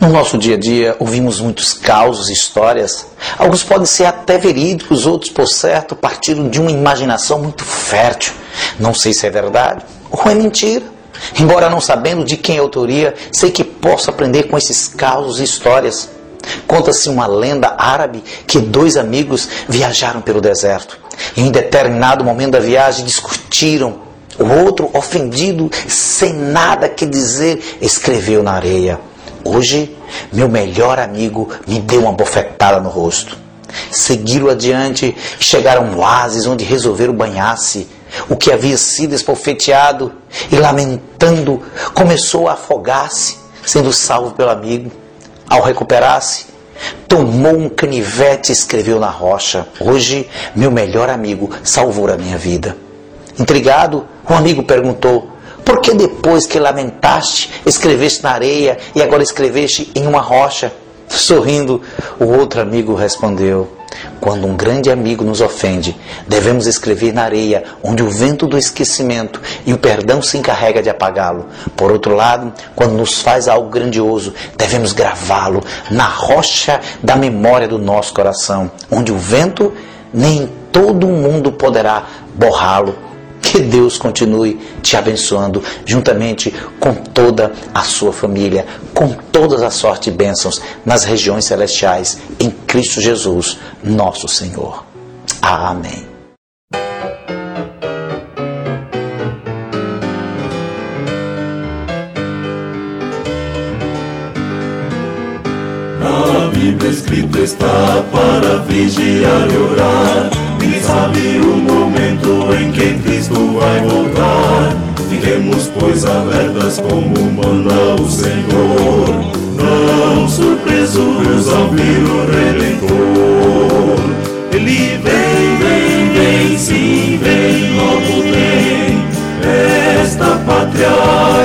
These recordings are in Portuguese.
no nosso dia a dia, ouvimos muitos causos, histórias. Alguns podem ser até verídicos, outros, por certo, partiram de uma imaginação muito fértil. Não sei se é verdade ou é mentira. Embora não sabendo de quem é a autoria, sei que posso aprender com esses causos e histórias. Conta-se uma lenda árabe que dois amigos viajaram pelo deserto. Em determinado momento da viagem discutiram. O outro, ofendido, sem nada que dizer, escreveu na areia: Hoje, meu melhor amigo me deu uma bofetada no rosto. Seguiram adiante e chegaram a um oásis onde resolveram banhar-se. O que havia sido espofeteado e lamentando começou a afogar-se, sendo salvo pelo amigo. Ao recuperar-se, tomou um canivete e escreveu na rocha: Hoje, meu melhor amigo salvou a minha vida. Intrigado, o amigo perguntou: por que depois que lamentaste, escreveste na areia e agora escreveste em uma rocha? Sorrindo, o outro amigo respondeu: Quando um grande amigo nos ofende, devemos escrever na areia, onde o vento do esquecimento e o perdão se encarrega de apagá-lo. Por outro lado, quando nos faz algo grandioso, devemos gravá-lo na rocha da memória do nosso coração, onde o vento nem todo mundo poderá borrá-lo que Deus continue te abençoando, juntamente com toda a sua família, com todas as sortes e bênçãos nas regiões celestiais, em Cristo Jesus, nosso Senhor. Amém. Bíblia está para vigiar e orar sabe o momento Pois, alertas como manda o Senhor. Não surpresos ao vir o Redentor. Ele vem, vem, vem, sim, vem, logo vem. Esta pátria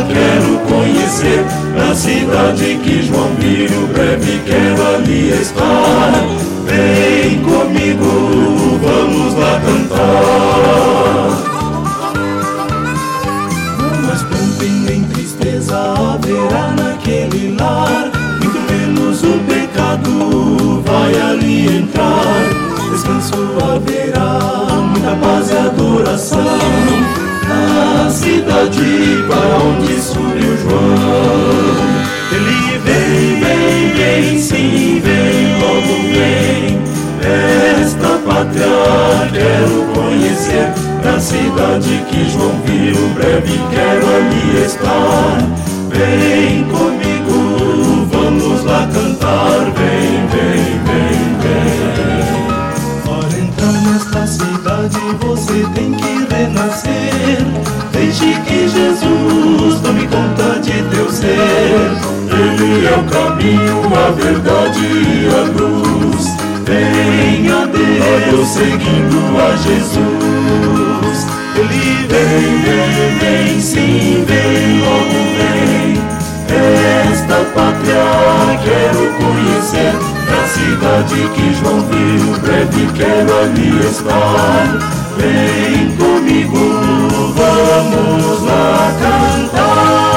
quero conhecer. Na cidade que João viu, breve quero ali estar. Vem comigo vamos lá cantar. Cidade que João viu, breve quero ali estar. Vem comigo, vamos lá cantar, vem, vem, vem, vem. Para entrar nesta cidade você tem que renascer. Deixe que Jesus tome conta de teu ser. Ele é o caminho, a verdade e a luz. Venha Deus seguindo a Jesus. Vem, vem, vem, sim, vem, logo vem. Esta pátria quero conhecer. Na cidade que João viu, breve quero ali estar. Vem comigo, vamos lá cantar.